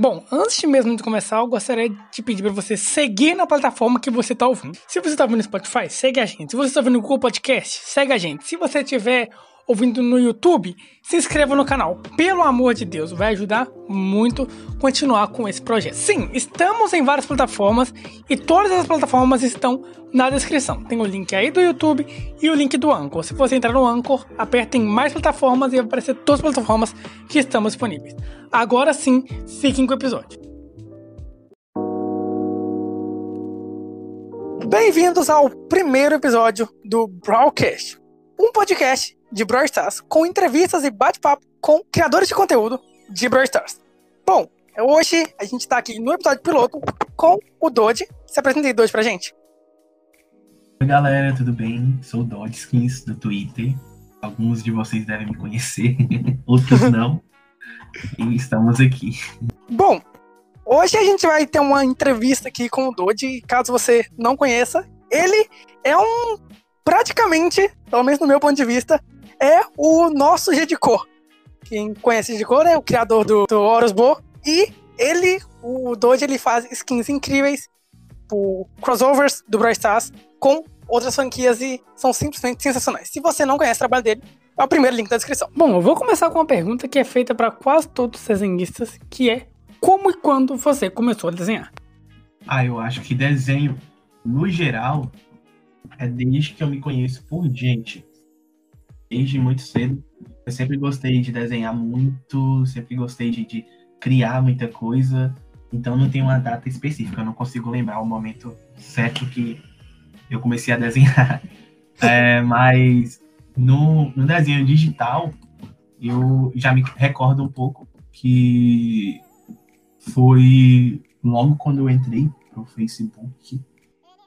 Bom, antes mesmo de começar, eu gostaria de pedir para você seguir na plataforma que você está ouvindo. Se você está ouvindo no Spotify, segue a gente. Se você está ouvindo no Google Podcast, segue a gente. Se você tiver ouvindo no YouTube, se inscreva no canal. Pelo amor de Deus, vai ajudar muito continuar com esse projeto. Sim, estamos em várias plataformas e todas as plataformas estão na descrição. Tem o link aí do YouTube e o link do Anchor. Se você entrar no Anchor, aperte em mais plataformas e vai aparecer todas as plataformas que estamos disponíveis. Agora sim, fiquem com o episódio. Bem-vindos ao primeiro episódio do Broadcast, um podcast de Brawl Stars, com entrevistas e bate-papo com criadores de conteúdo de Brawl Stars. Bom, hoje a gente tá aqui no episódio piloto com o Dodge. Se apresenta aí, Dodge, pra gente. Oi, galera, tudo bem? Sou o Dodgeskins do Twitter. Alguns de vocês devem me conhecer, outros não. e estamos aqui. Bom, hoje a gente vai ter uma entrevista aqui com o Dodge. Caso você não conheça, ele é um praticamente, pelo menos no meu ponto de vista, é o nosso Gedicor. Quem conhece Gedicor é o criador do, do Horus Bo. E ele, o Doge, ele faz skins incríveis por crossovers do Brawl Stars com outras franquias e são simplesmente sensacionais. Se você não conhece o trabalho dele, é o primeiro link da descrição. Bom, eu vou começar com uma pergunta que é feita para quase todos os desenhistas, que é como e quando você começou a desenhar? Ah, eu acho que desenho, no geral, é desde que eu me conheço por gente desde muito cedo. Eu sempre gostei de desenhar muito, sempre gostei de, de criar muita coisa. Então não tem uma data específica, eu não consigo lembrar o momento certo que eu comecei a desenhar. É, mas no, no desenho digital, eu já me recordo um pouco que foi logo quando eu entrei pro Facebook.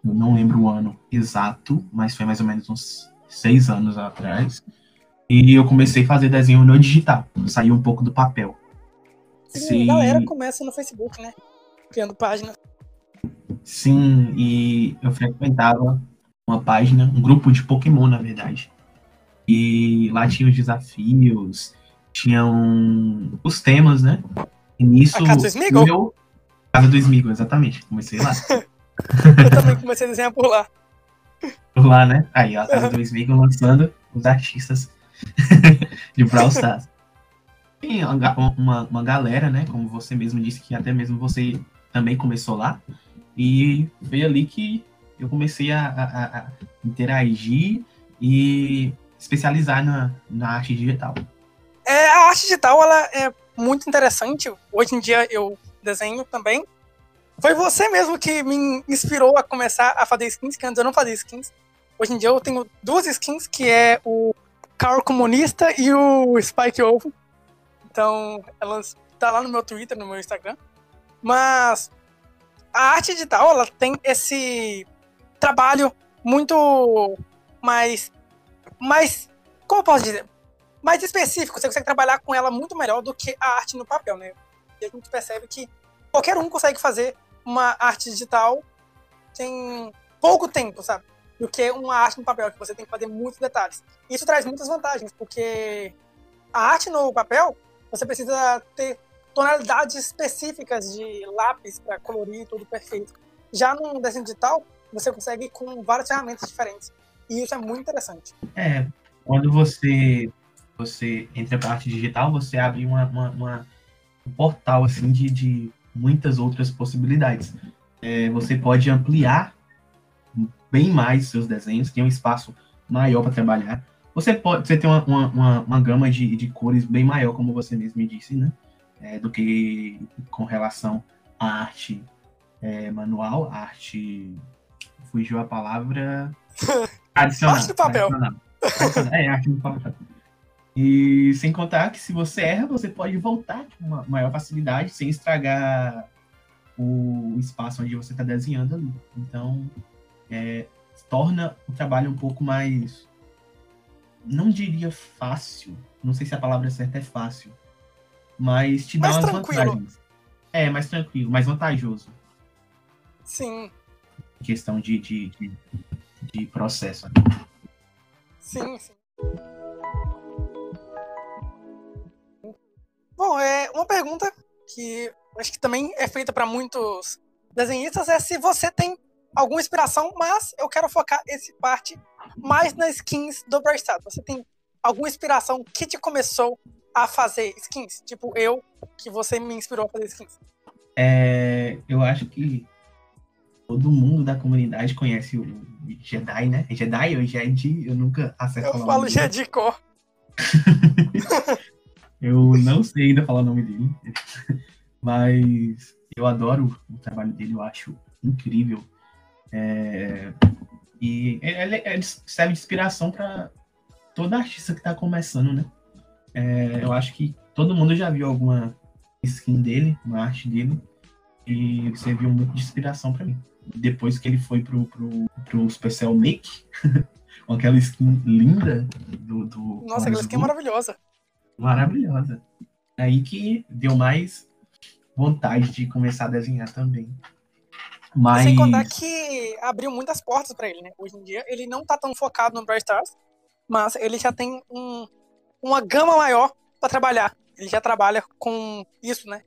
Eu não lembro o ano exato, mas foi mais ou menos uns seis anos atrás. E eu comecei a fazer desenho no digital, saí um pouco do papel. Sim, a galera começa no Facebook, né? Criando página. Sim, e eu frequentava uma página, um grupo de Pokémon, na verdade. E lá tinha os desafios, tinham os temas, né? E nisso. A Casa do Smigo? Eu... Casa do Smigo, exatamente. Comecei lá. eu também comecei a desenhar por lá. Lá, né? Aí, a Casa do Smigo lançando os artistas de Brawl Stars. Tem uma, uma, uma, galera, né? Como você mesmo disse, que até mesmo você também começou lá. E foi ali que eu comecei a, a, a interagir e especializar na, na arte digital. É, a arte digital ela é muito interessante. Hoje em dia eu desenho também. Foi você mesmo que me inspirou a começar a fazer skins, que antes eu não fazia skins. Hoje em dia eu tenho duas skins, que é o Carl Comunista e o Spike Ovo. Então, elas tá lá no meu Twitter, no meu Instagram. Mas a arte digital, ela tem esse trabalho muito mais mais como eu posso dizer? Mais específico, você consegue trabalhar com ela muito melhor do que a arte no papel, né? E a gente percebe que qualquer um consegue fazer uma arte digital em pouco tempo, sabe? do que uma arte no papel, que você tem que fazer muitos detalhes. Isso traz muitas vantagens, porque a arte no papel, você precisa ter tonalidades específicas de lápis para colorir tudo perfeito. Já no desenho digital, você consegue com várias ferramentas diferentes. E isso é muito interessante. É, quando você você entra para arte digital, você abre uma, uma, uma, um portal assim de, de muitas outras possibilidades. É, você pode ampliar bem mais seus desenhos, tem um espaço maior para trabalhar. Você pode você tem uma, uma, uma, gama de, de cores bem maior, como você mesmo me disse, né? É, do que com relação à arte é, manual, arte. Fugiu a palavra. Adicional. arte do papel. É, arte do papel. E sem contar que se você erra, você pode voltar com uma maior facilidade, sem estragar o espaço onde você está desenhando ali. Então, é, torna o trabalho um pouco mais. Não diria fácil, não sei se a palavra certa é fácil, mas te dá mais umas tranquilo. vantagens. É, mais tranquilo, mais vantajoso. Sim. Questão de, de, de, de processo. Sim, sim. Bom, é uma pergunta que acho que também é feita para muitos desenhistas, é se você tem alguma inspiração, mas eu quero focar esse parte mais nas skins do Brawl Stars. Você tem alguma inspiração que te começou a fazer skins? Tipo eu, que você me inspirou a fazer skins. É, eu acho que todo mundo da comunidade conhece o Jedi, né? É Jedi ou Jedi? Eu nunca acesso Eu falo Jedi Cor. eu não sei ainda falar o nome dele, mas eu adoro o trabalho dele, eu acho incrível. É, e ele, ele serve de inspiração para toda artista que está começando, né? É, eu acho que todo mundo já viu alguma skin dele, uma arte dele, e serviu muito de inspiração para mim. Depois que ele foi pro, pro, pro Special Make, com aquela skin linda do. do Nossa, aquela skin é maravilhosa. Maravilhosa. Aí que deu mais vontade de começar a desenhar também. Mas... Sem contar que abriu muitas portas para ele, né? Hoje em dia ele não tá tão focado no Brawl Stars, mas ele já tem um, uma gama maior para trabalhar. Ele já trabalha com isso, né?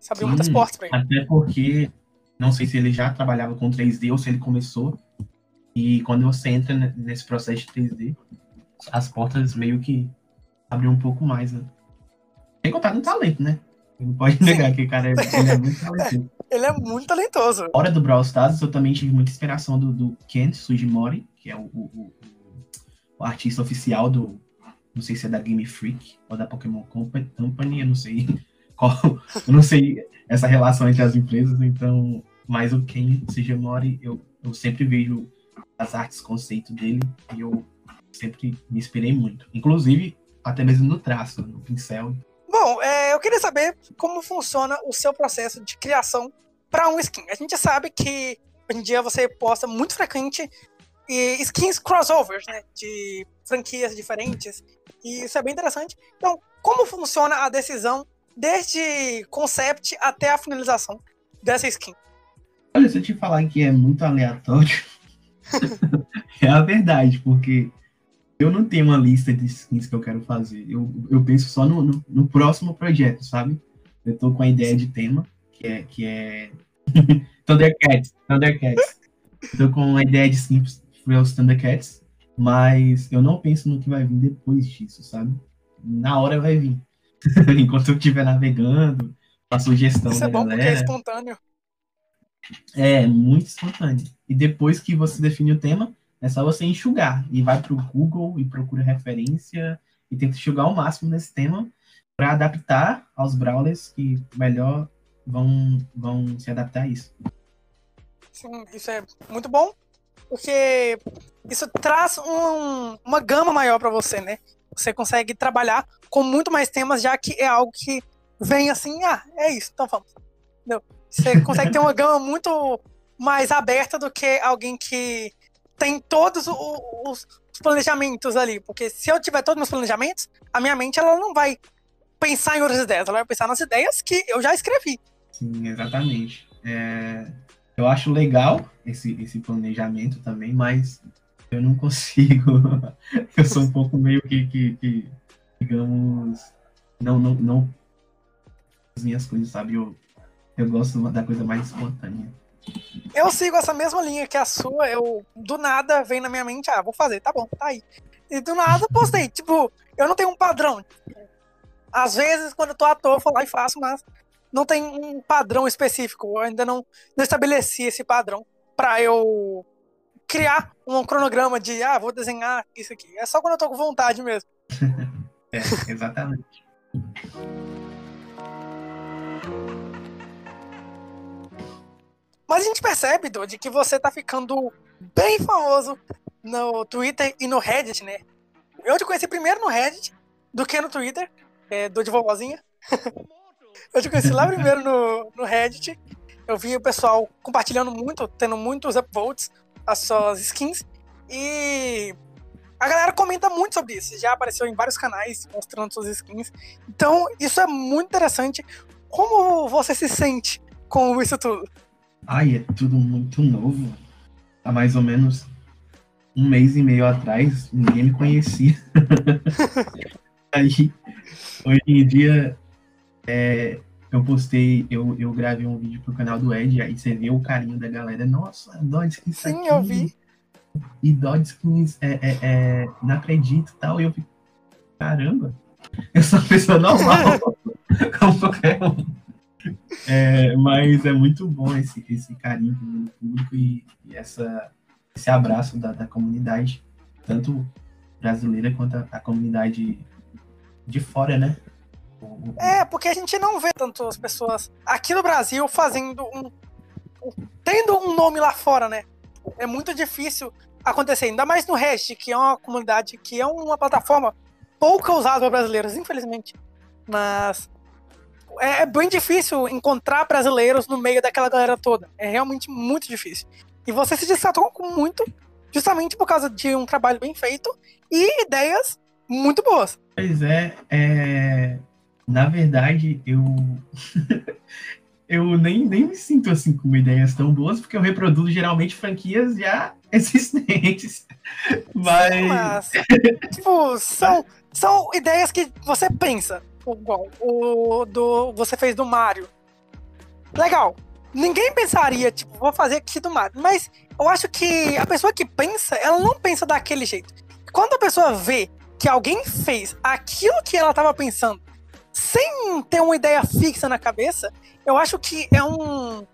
Isso abriu Sim, muitas portas para ele. Até porque, não sei se ele já trabalhava com 3D ou se ele começou. E quando você entra nesse processo de 3D, as portas meio que abrem um pouco mais, né? Sem contar no talento, né? Não pode negar que o cara é, ele é muito talentoso. ele é muito talentoso. Fora do Brawl Stars, eu também tive muita inspiração do, do Ken Sugimori, que é o, o, o, artista oficial do. Não sei se é da Game Freak ou da Pokémon Company, eu não sei qual. Eu não sei essa relação entre as empresas, então. Mas o Ken Sugimori, eu, eu sempre vejo as artes conceito dele e eu sempre me inspirei muito. Inclusive, até mesmo no traço, no pincel. Bom, é, eu queria saber como funciona o seu processo de criação para um skin. A gente sabe que hoje em dia você posta muito frequente skins crossovers, né? De franquias diferentes. E isso é bem interessante. Então, como funciona a decisão desde concept até a finalização dessa skin? Olha, se eu te falar que é muito aleatório, é a verdade, porque eu não tenho uma lista de skins que eu quero fazer. Eu, eu penso só no, no, no próximo projeto, sabe? Eu tô com a ideia de tema, que é, que é Thundercats. Thundercats. tô com a ideia de skins para os Thundercats, mas eu não penso no que vai vir depois disso, sabe? Na hora vai vir. Enquanto eu estiver navegando, a sugestão Isso da é bom galera. porque é espontâneo. É, muito espontâneo. E depois que você define o tema, é só você enxugar e vai para o Google e procura referência e tenta enxugar o máximo nesse tema para adaptar aos brawlers que melhor vão, vão se adaptar a isso. Sim, isso é muito bom, porque isso traz um, uma gama maior para você, né? Você consegue trabalhar com muito mais temas, já que é algo que vem assim, ah, é isso, então vamos. Entendeu? Você consegue ter uma gama muito mais aberta do que alguém que tem todos os, planejamentos ali. Porque se eu tiver todos os meus planejamentos, a minha mente ela não vai pensar em outras ideias, ela vai pensar nas ideias que eu já escrevi. Sim, exatamente. É, eu acho legal esse, esse planejamento também, mas eu não consigo. eu sou um pouco meio que, que, que digamos, não, não, não as minhas coisas, sabe? Eu, eu gosto da coisa mais espontânea. Eu sigo essa mesma linha que a sua, eu do nada vem na minha mente, ah, vou fazer, tá bom, tá aí. E do nada postei, tipo, eu não tenho um padrão. Às vezes, quando eu tô à toa, eu vou lá e faço, mas não tem um padrão específico. Eu ainda não, não estabeleci esse padrão para eu criar um cronograma de, ah, vou desenhar isso aqui. É só quando eu tô com vontade mesmo. é, exatamente. Mas a gente percebe, Dodi, que você tá ficando bem famoso no Twitter e no Reddit, né? Eu te conheci primeiro no Reddit do que no Twitter, é, do de vovozinha. eu te conheci lá primeiro no, no Reddit. Eu vi o pessoal compartilhando muito, tendo muitos upvotes, as suas skins. E a galera comenta muito sobre isso. Já apareceu em vários canais mostrando suas skins. Então, isso é muito interessante. Como você se sente com isso tudo? Ai, é tudo muito novo. Há mais ou menos um mês e meio atrás, ninguém me conhecia. Aí, hoje em dia, é, eu postei, eu, eu gravei um vídeo pro canal do Ed, aí você vê o carinho da galera. Nossa, Dodskins Sim, aqui. eu vi. E Dodskins, é, é, é, não acredito e tal. E eu fico, caramba, eu sou uma pessoa normal, como qualquer um. É, mas é muito bom esse, esse carinho do público e, e essa, esse abraço da, da comunidade, tanto brasileira quanto a, a comunidade de fora, né? É, porque a gente não vê tanto as pessoas aqui no Brasil fazendo um. tendo um nome lá fora, né? É muito difícil acontecer, ainda mais no Reddit, que é uma comunidade, que é uma plataforma pouco usada por brasileiros, infelizmente. Mas é, é bem difícil encontrar brasileiros no meio daquela galera toda. É realmente muito difícil. E você se destacou muito, justamente por causa de um trabalho bem feito e ideias muito boas. Pois é, é, na verdade, eu eu nem, nem me sinto assim com ideias tão boas, porque eu reproduzo geralmente franquias já existentes. Mas Mas, tipo, são, são ideias que você pensa. Igual o do você fez do Mario. Legal. Ninguém pensaria, tipo, vou fazer aqui do Mario. Mas eu acho que a pessoa que pensa, ela não pensa daquele jeito. Quando a pessoa vê que alguém fez aquilo que ela estava pensando sem ter uma ideia fixa na cabeça, eu acho que é um,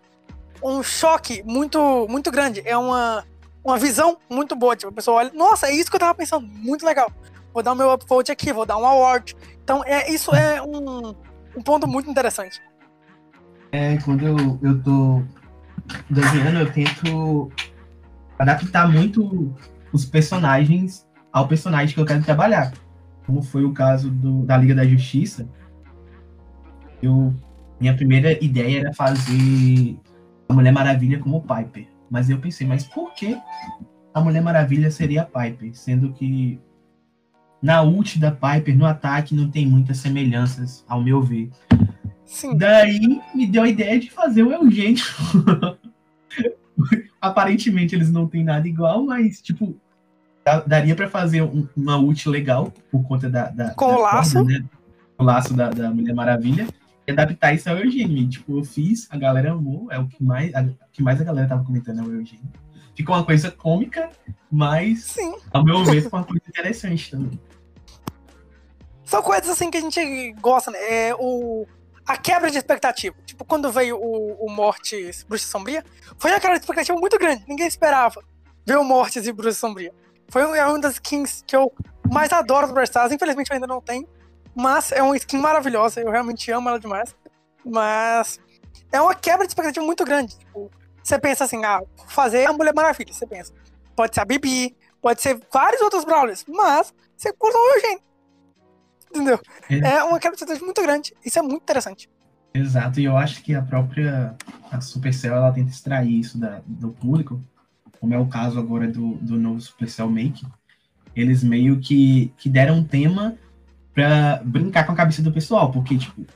um choque muito, muito grande. É uma, uma visão muito boa. Tipo, a pessoa olha, nossa, é isso que eu tava pensando, muito legal. Vou dar o meu upvote aqui, vou dar um award. Então, é, isso é um, um ponto muito interessante. é, quando eu, eu tô desenhando, eu tento adaptar muito os personagens ao personagem que eu quero trabalhar. Como foi o caso do, da Liga da Justiça, eu minha primeira ideia era fazer a Mulher Maravilha como Piper. Mas eu pensei, mas por que a Mulher Maravilha seria Piper? Sendo que na ult da Piper, no ataque, não tem muitas semelhanças, ao meu ver. Sim. Daí me deu a ideia de fazer o Eugênio. Aparentemente eles não têm nada igual, mas, tipo, daria pra fazer um- uma ult legal por conta da. da Com da o laço. corda, né? O laço da, da Mulher Maravilha. E adaptar isso ao Eugênio. E, tipo, eu fiz, a galera amou, é o que mais a, o que mais a galera tava comentando é o Eugênio. Ficou uma coisa cômica, mas, Sim. ao meu ver, ficou uma coisa interessante também. São coisas assim que a gente gosta, né? É o, a quebra de expectativa. Tipo, quando veio o, o Mortes Bruxa Sombria, foi uma quebra de expectativa muito grande. Ninguém esperava ver o Mortes e Bruxa Sombria. Foi um- é uma das skins que eu mais adoro do Stars. Infelizmente eu ainda não tenho. Mas é uma skin maravilhosa. Eu realmente amo ela demais. Mas é uma quebra de expectativa muito grande. Tipo, você pensa assim, ah, fazer a Mulher Maravilha. Você pensa, pode ser a Bibi, pode ser vários outros Brawlers. Mas você colocou o Eugênio. Entendeu? É. É uma quebra de expectativa muito grande. Isso é muito interessante. Exato, e eu acho que a própria a Supercell ela tenta extrair isso da, do público, como é o caso agora do, do novo Supercell Make. Eles meio que, que deram um tema pra brincar com a cabeça do pessoal, porque, tipo,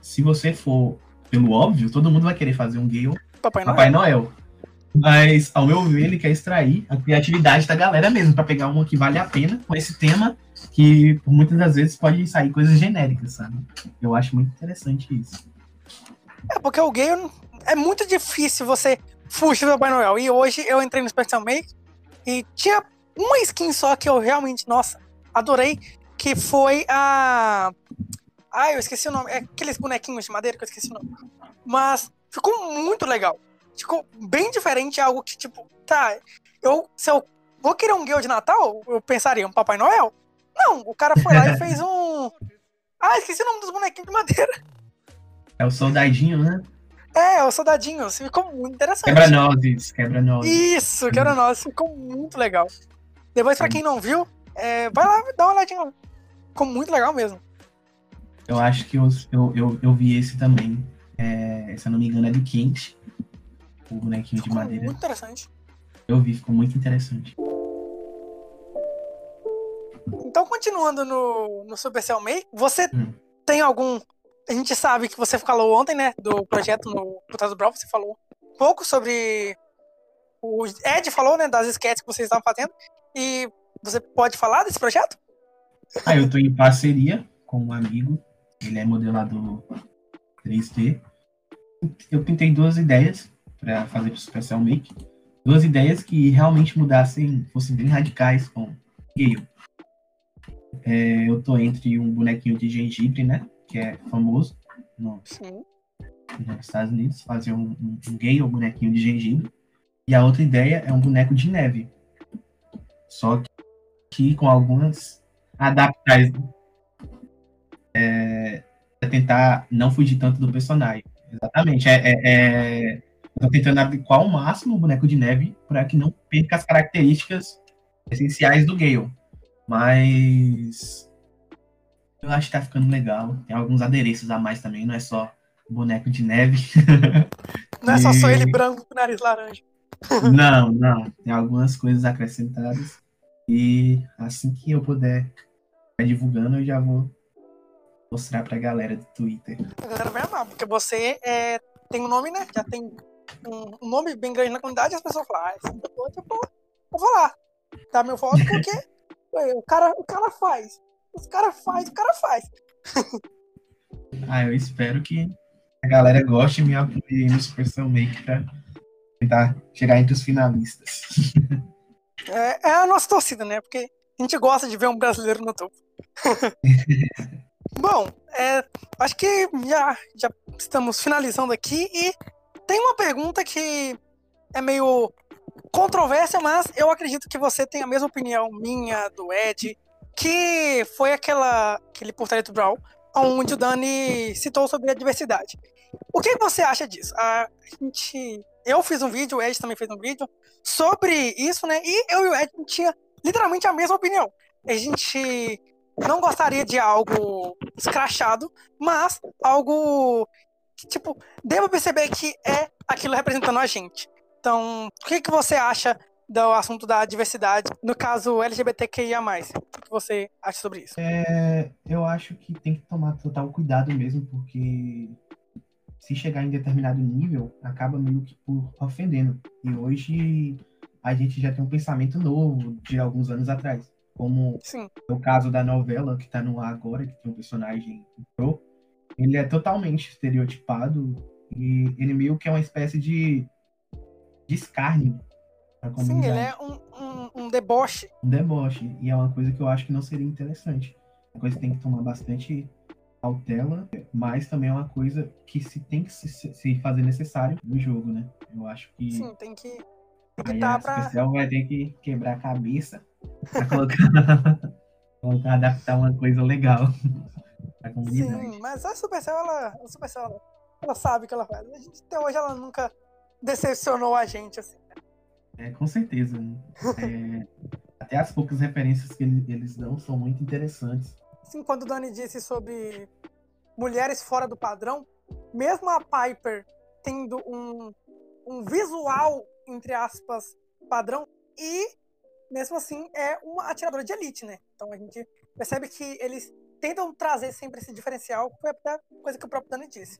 se você for pelo óbvio, todo mundo vai querer fazer um Gale Papai Noel. Papai Noel. Mas, ao meu ver, ele quer extrair a criatividade da galera mesmo, pra pegar uma que vale a pena com esse tema, que por muitas das vezes pode sair coisas genéricas, sabe? Eu acho muito interessante isso. É porque o Gale é muito difícil você fugir do Papai Noel. E hoje eu entrei no Special Make e tinha uma skin só que eu realmente, nossa, adorei, que foi a. Ai, eu esqueci o nome. É aqueles bonequinhos de madeira que eu esqueci o nome. Mas ficou muito legal. Ficou bem diferente, algo que, tipo, tá, eu, se eu vou querer um Gale de Natal, eu pensaria um Papai Noel. Não, o cara foi lá e fez um. Ah, esqueci o nome dos bonequinhos de madeira. É o soldadinho, né? É, o soldadinho, assim, ficou muito interessante. Quebra-nozes, quebra-nozes. Isso, quebra nós, ficou muito legal. Depois, pra quem não viu, é, vai lá dá uma olhadinha. Ficou muito legal mesmo. Eu acho que eu, eu, eu, eu vi esse também. É, se eu não me engano, é do Kent. O bonequinho de Ficou madeira. muito interessante. Eu vi, ficou muito interessante. Então, continuando no, no Supercell Make, você Hum. tem algum. A gente sabe que você falou ontem, né? Do projeto no Putado Brawl, você falou um pouco sobre. O Ed falou, né? Das sketches que vocês estavam fazendo. E você pode falar desse projeto? Ah, eu tô em parceria com um amigo. Ele é modelador 3D. Eu pintei duas ideias para fazer o Special Make. Duas ideias que realmente mudassem, fossem bem radicais com Gale. É, eu tô entre um bonequinho de gengibre, né? Que é famoso no, nos Estados Unidos, fazer um, um, um Gale, um bonequinho de gengibre. E a outra ideia é um boneco de neve. Só que com algumas adaptações. É tentar não fugir tanto do personagem. Exatamente. É, é, é... Tô tentando adequar ao máximo o boneco de neve para que não perca as características essenciais do Gale. Mas eu acho que tá ficando legal. Tem alguns adereços a mais também, não é só boneco de neve. Não é só, só ele branco com nariz laranja. Não, não. Tem algumas coisas acrescentadas. E assim que eu puder divulgando, eu já vou mostrar pra galera do Twitter. A galera vai amar, porque você é, tem um nome, né? Já tem um, nome bem grande na comunidade e as pessoas falam, ah, esse depois eu vou, vou falar. Dá meu voto porque o, cara, o cara faz. Os cara faz, o cara faz. ah, eu espero que a galera goste e me apoie no Super Make pra tentar chegar entre os finalistas. É, é, a nossa torcida, né? Porque a gente gosta de ver um brasileiro no topo. Bom, é, acho que já, já estamos finalizando aqui e tem uma pergunta que é meio controvérsia, mas eu acredito que você tem a mesma opinião minha, do Ed, que foi aquela, aquele portrait Brown, onde o Dani citou sobre a diversidade. O que você acha disso? A gente, eu fiz um vídeo, o Ed também fez um vídeo sobre isso, né? E eu e o Ed tinha literalmente a mesma opinião. A gente não gostaria de algo escrachado, mas algo que, tipo, deva perceber que é aquilo representando a gente. Então, o que, que você acha do assunto da diversidade, no caso LGBTQIA+. O que você acha sobre isso? É, eu acho que tem que tomar total cuidado mesmo, porque se chegar em determinado nível, acaba meio que por ofendendo. E hoje a gente já tem um pensamento novo de alguns anos atrás. Como Sim. o caso da novela que está no ar agora, que tem um personagem pro, ele é totalmente estereotipado e ele meio que é uma espécie de, de escárnio Sim, ele é um, um, um, deboche. Um deboche. E é uma coisa que eu acho que não seria interessante. Uma coisa que tem que tomar bastante cautela, mas também é uma coisa que se tem que se, se fazer necessário no jogo, né? Eu acho que. Sim, tem que. Tem que aí a pra... especial vai ter que quebrar a cabeça pra colocar, colocar adaptar uma coisa legal pra comunidade. Sim, mas a Supercell, ela, a Supercell, ela, ela sabe o que ela faz. A gente, até hoje ela nunca decepcionou a gente, assim. É, com certeza. É, até as poucas referências que eles dão são muito interessantes. Sim, quando o Dani disse sobre mulheres fora do padrão, mesmo a Piper tendo um, um visual, entre aspas, padrão, e mesmo assim é uma atiradora de elite, né? Então a gente percebe que eles tentam trazer sempre esse diferencial, foi a coisa que o próprio Dani disse.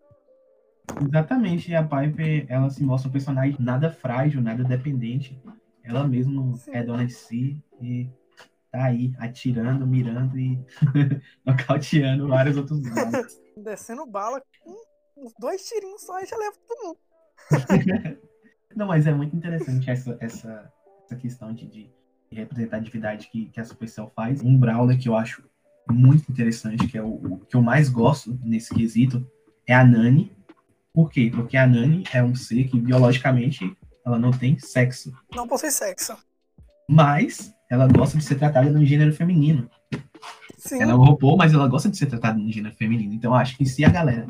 Exatamente, e a Piper, ela se mostra um personagem nada frágil, nada dependente. Ela mesma é dona de si e tá aí atirando, mirando e nocauteando vários outros lados. Descendo bala com uns dois tirinhos só e já leva todo mundo. Não, mas é muito interessante essa, essa, essa questão de, de representatividade que, que a Supercell faz. Um Brawler que eu acho muito interessante, que é o, o que eu mais gosto nesse quesito, é a Nani, por quê? Porque a Nani é um ser que biologicamente ela não tem sexo. Não possui sexo. Mas ela gosta de ser tratada no gênero feminino. Sim. Ela é um robô, mas ela gosta de ser tratada no gênero feminino. Então acho que se a galera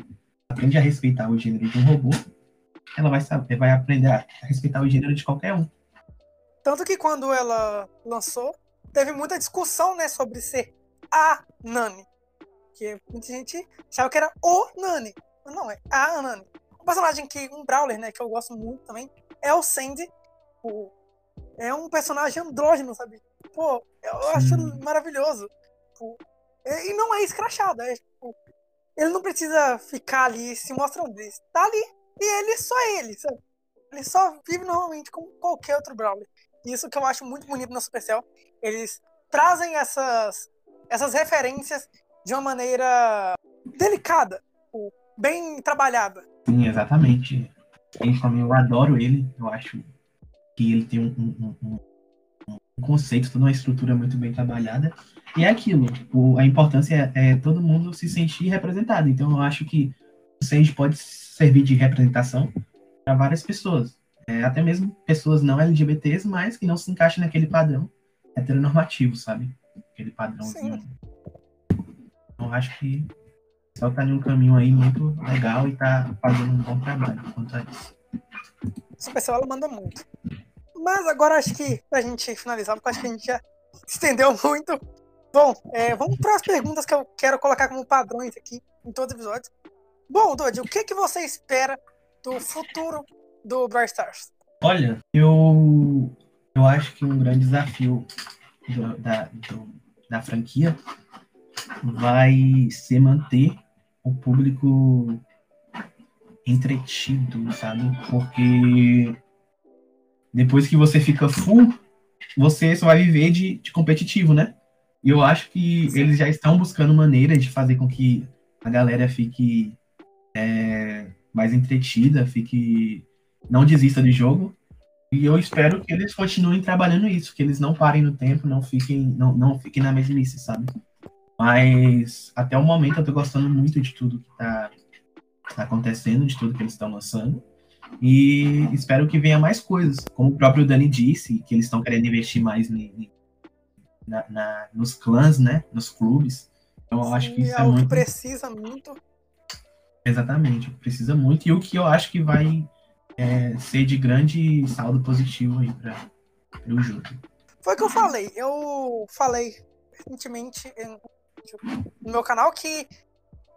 aprende a respeitar o gênero de um robô, ela vai saber, vai aprender a respeitar o gênero de qualquer um. Tanto que quando ela lançou, teve muita discussão, né, sobre ser a Nani. Que muita gente achava que era o Nani. Não, é a Anani. Um personagem que, um Brawler, né, que eu gosto muito também, é o Sandy. Pô, é um personagem andrógeno, sabe? Pô, eu acho maravilhoso. Pô, e não é escrachado, é tipo, ele não precisa ficar ali se mostrando. Ele tá ali e ele só é ele, sabe? Ele só vive normalmente como qualquer outro Brawler. Isso que eu acho muito bonito na Supercell. Eles trazem essas, essas referências de uma maneira delicada. Tipo, bem trabalhada. Sim, exatamente. também eu adoro ele. Eu acho que ele tem um, um, um, um conceito, toda uma estrutura muito bem trabalhada. E é aquilo, o, a importância é, é, todo mundo se sentir representado. Então eu acho que o Sage pode servir de representação para várias pessoas. É, até mesmo pessoas não LGBTs, mas que não se encaixam naquele padrão heteronormativo, sabe? Aquele padrãozinho. Sim. Então acho que só tá em um caminho aí muito legal e tá fazendo um bom trabalho quanto a isso. Essa pessoa ela manda muito. Mas agora acho que pra gente finalizar, porque acho que a gente já estendeu muito. Bom, é, vamos para as perguntas que eu quero colocar como padrões aqui em todos os episódios. Bom, Dodge, o que, que você espera do futuro do Brawl Stars? Olha, eu, eu acho que um grande desafio do, da, do, da franquia vai ser manter o público entretido, sabe? Porque depois que você fica full, você só vai viver de, de competitivo, né? E eu acho que Sim. eles já estão buscando maneiras de fazer com que a galera fique é, mais entretida, fique não desista de jogo. E eu espero que eles continuem trabalhando isso, que eles não parem no tempo, não fiquem, não, não fiquem na mesmice, sabe? Mas até o momento eu tô gostando muito de tudo que tá, tá acontecendo, de tudo que eles estão lançando. E espero que venha mais coisas. Como o próprio Dani disse, que eles estão querendo investir mais na, na, nos clãs, né? Nos clubes. Então eu acho que isso é, é muito. precisa muito. Exatamente, precisa muito. E o que eu acho que vai é, ser de grande saldo positivo aí para o jogo. Foi o que eu falei. Eu falei recentemente no meu canal que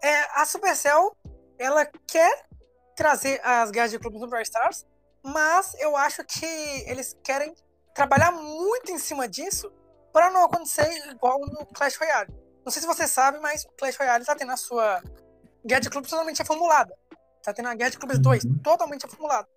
é, a Supercell ela quer trazer as guerras de clubes no Brawl Stars, mas eu acho que eles querem trabalhar muito em cima disso para não acontecer igual no Clash Royale. Não sei se você sabe, mas o Clash Royale tá tendo a sua guerra de clubes totalmente reformulada. Tá tendo a guerra de clubes 2 uhum. totalmente reformulada.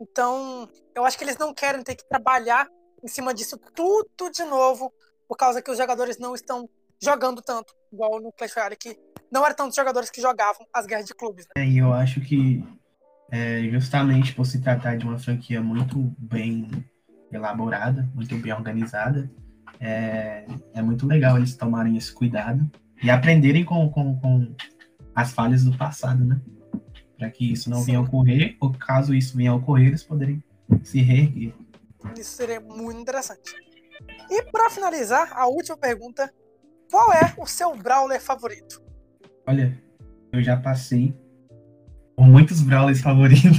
Então, eu acho que eles não querem ter que trabalhar em cima disso tudo de novo, por causa que os jogadores não estão jogando tanto, igual no Clash Royale, que não eram tantos jogadores que jogavam as guerras de clubes. Né? É, e eu acho que é, justamente por se tratar de uma franquia muito bem elaborada, muito bem organizada, é, é muito legal eles tomarem esse cuidado e aprenderem com, com, com as falhas do passado, né? Para que isso não Sim. venha a ocorrer, ou caso isso venha a ocorrer, eles poderem se reerguer. Isso seria muito interessante. E para finalizar, a última pergunta: qual é o seu Brawler favorito? Olha, eu já passei por muitos Brawlers favoritos.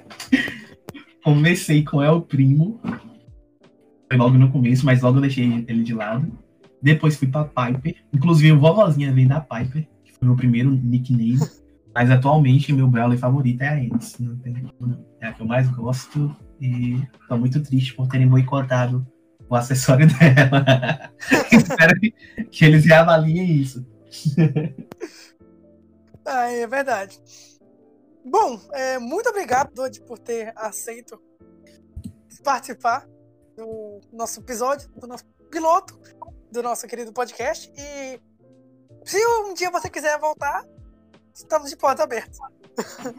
Comecei com El Primo. Foi logo no começo, mas logo eu deixei ele de lado. Depois fui pra Piper. Inclusive, o vovozinha veio da Piper, que foi meu primeiro nickname. Mas atualmente, meu Brawler favorito é a Ennis. Não tem. É a que eu mais gosto. E tô muito triste por terem boicotado o acessório dela. Espero que, que eles reavaliem isso. ah, é verdade. Bom, é, muito obrigado, Dodi, por ter aceito participar do nosso episódio, do nosso piloto, do nosso querido podcast. E se um dia você quiser voltar, estamos de portas abertas.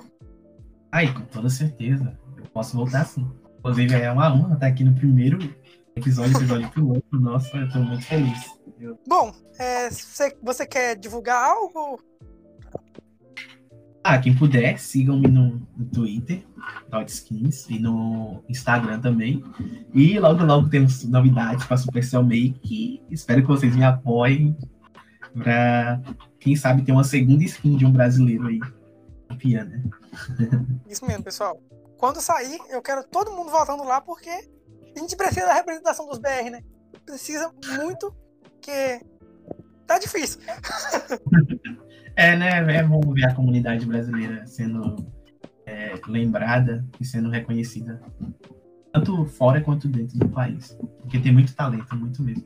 Ai, com toda certeza. Eu posso voltar sim. Inclusive, é uma honra estar aqui no primeiro episódio, episódio piloto. Nossa, eu tô muito feliz. Eu... Bom, é, você, você quer divulgar algo? Ah, quem puder, sigam-me no, no Twitter, Skins, e no Instagram também. E logo, logo temos novidades para Supercell Make. Espero que vocês me apoiem para, quem sabe, ter uma segunda skin de um brasileiro aí. Campeã, né? Isso mesmo, pessoal. Quando sair, eu quero todo mundo voltando lá, porque a gente precisa da representação dos BR, né? Precisa muito, que tá difícil. é, né? É bom ver a comunidade brasileira sendo é, lembrada e sendo reconhecida, tanto fora quanto dentro do país. Porque tem muito talento, muito mesmo.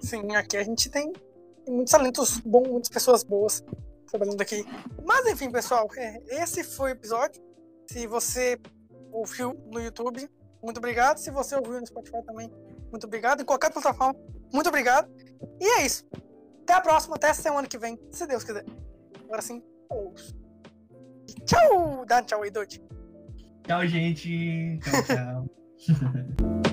Sim, aqui a gente tem muitos talentos bons, muitas pessoas boas trabalhando aqui. Mas enfim, pessoal, é, esse foi o episódio. Se você ouviu no YouTube, muito obrigado. Se você ouviu no Spotify também, muito obrigado. Em qualquer plataforma, muito obrigado. E é isso. Até a próxima, até semana que vem, se Deus quiser. Agora sim. Tchau! Dá tchau aí. Tchau, gente. Tchau, tchau.